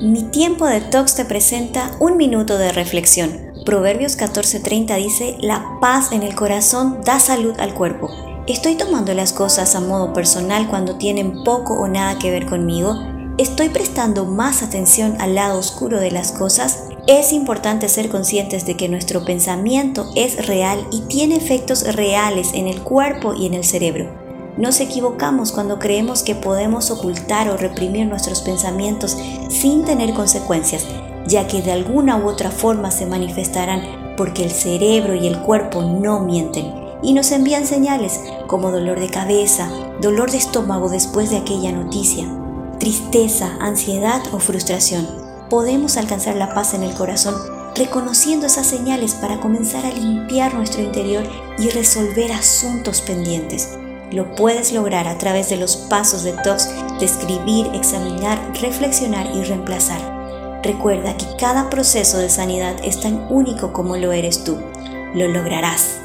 Mi tiempo de tox te presenta un minuto de reflexión. Proverbios 14:30 dice, la paz en el corazón da salud al cuerpo. ¿Estoy tomando las cosas a modo personal cuando tienen poco o nada que ver conmigo? ¿Estoy prestando más atención al lado oscuro de las cosas? Es importante ser conscientes de que nuestro pensamiento es real y tiene efectos reales en el cuerpo y en el cerebro. Nos equivocamos cuando creemos que podemos ocultar o reprimir nuestros pensamientos sin tener consecuencias, ya que de alguna u otra forma se manifestarán porque el cerebro y el cuerpo no mienten y nos envían señales como dolor de cabeza, dolor de estómago después de aquella noticia, tristeza, ansiedad o frustración. Podemos alcanzar la paz en el corazón reconociendo esas señales para comenzar a limpiar nuestro interior y resolver asuntos pendientes. Lo puedes lograr a través de los pasos de TOX de escribir, examinar, reflexionar y reemplazar. Recuerda que cada proceso de sanidad es tan único como lo eres tú. Lo lograrás.